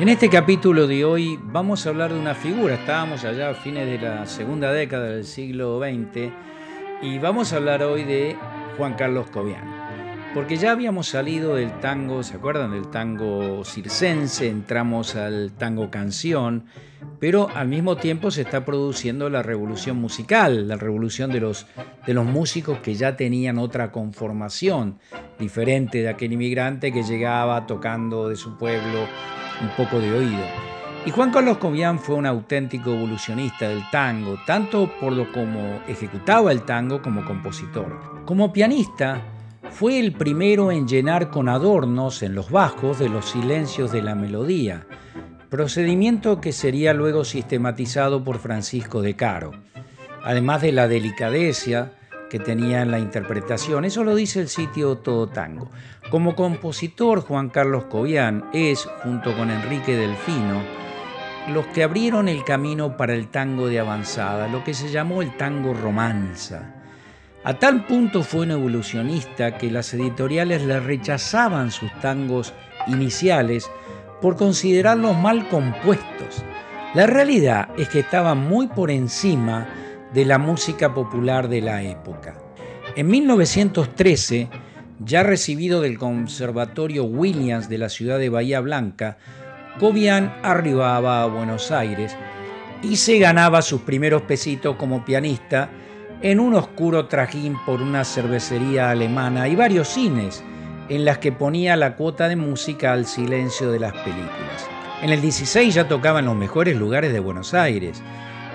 En este capítulo de hoy vamos a hablar de una figura, estábamos allá a fines de la segunda década del siglo XX y vamos a hablar hoy de Juan Carlos Cobian. Porque ya habíamos salido del tango, ¿se acuerdan? Del tango circense, entramos al tango canción, pero al mismo tiempo se está produciendo la revolución musical, la revolución de los, de los músicos que ya tenían otra conformación, diferente de aquel inmigrante que llegaba tocando de su pueblo un poco de oído. Y Juan Carlos Cobian fue un auténtico evolucionista del tango, tanto por lo como ejecutaba el tango como compositor. Como pianista, fue el primero en llenar con adornos en los bajos de los silencios de la melodía, procedimiento que sería luego sistematizado por Francisco de Caro, además de la delicadeza que tenía en la interpretación. Eso lo dice el sitio Todo Tango. Como compositor, Juan Carlos Cobian es, junto con Enrique Delfino, los que abrieron el camino para el tango de avanzada, lo que se llamó el tango romanza. A tal punto fue un evolucionista que las editoriales le rechazaban sus tangos iniciales por considerarlos mal compuestos. La realidad es que estaban muy por encima de la música popular de la época. En 1913, ya recibido del Conservatorio Williams de la ciudad de Bahía Blanca, Cobian arribaba a Buenos Aires y se ganaba sus primeros pesitos como pianista en un oscuro trajín por una cervecería alemana y varios cines en las que ponía la cuota de música al silencio de las películas. En el 16 ya tocaba en los mejores lugares de Buenos Aires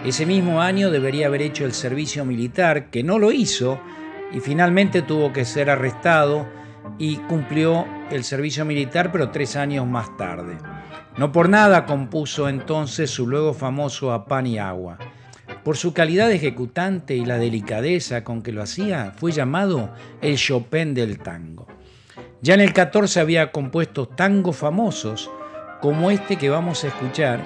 ese mismo año debería haber hecho el servicio militar, que no lo hizo, y finalmente tuvo que ser arrestado y cumplió el servicio militar, pero tres años más tarde. No por nada compuso entonces su luego famoso A Pan y Agua. Por su calidad de ejecutante y la delicadeza con que lo hacía, fue llamado el Chopin del tango. Ya en el 14 había compuesto tangos famosos, como este que vamos a escuchar,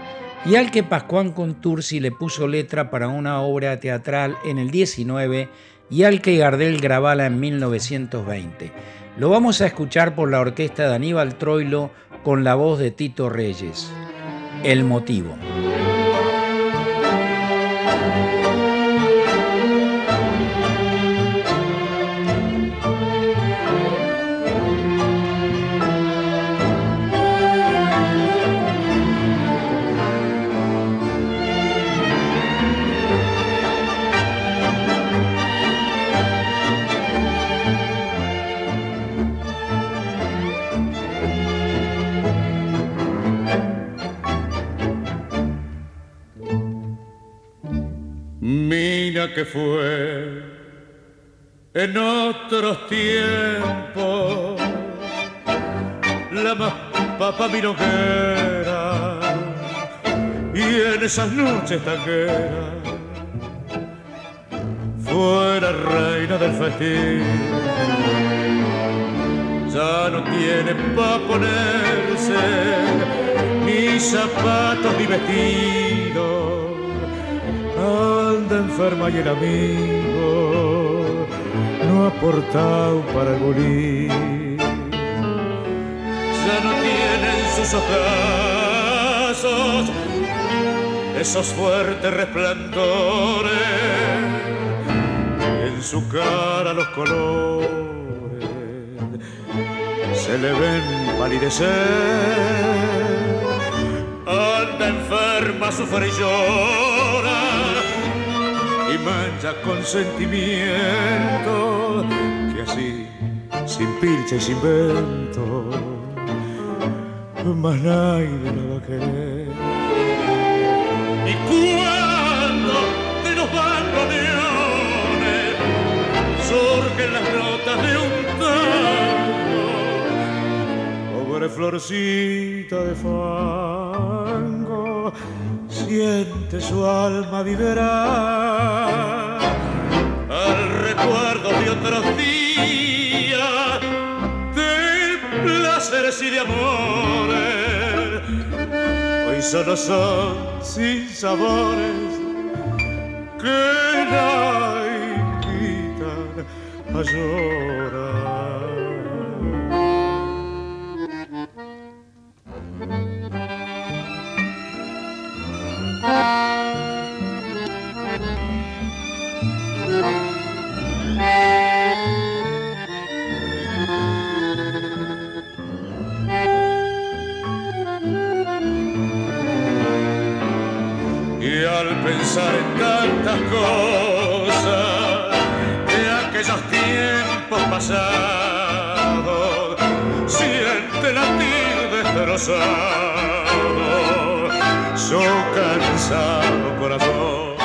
y al que Pascuán Contursi le puso letra para una obra teatral en el 19 y al que Gardel grabala en 1920. Lo vamos a escuchar por la orquesta de Aníbal Troilo con la voz de Tito Reyes. El motivo. Que fue. En otros tiempos la más papa era y en esas noches tangueras fuera reina del festín. Ya no tiene pa' ponerse ni zapatos ni vestidos enferma y el amigo no ha aportado para bolín. Ya no tienen sus ojazos esos fuertes resplandores, en su cara los colores se le ven palidecer. Anda enferma, sufre y llora y mancha con sentimiento que así, sin pilcha y sin vento, más nadie lo va a querer. Y cuando de los bandoneones surgen las notas de un tango, pobre florcita de fango siente su alma viverá Hoy solo son sin sabores que la invitan a llorar. Y al pensar en tantas cosas de aquellos tiempos pasados, siente latir destrozado su cansado corazón.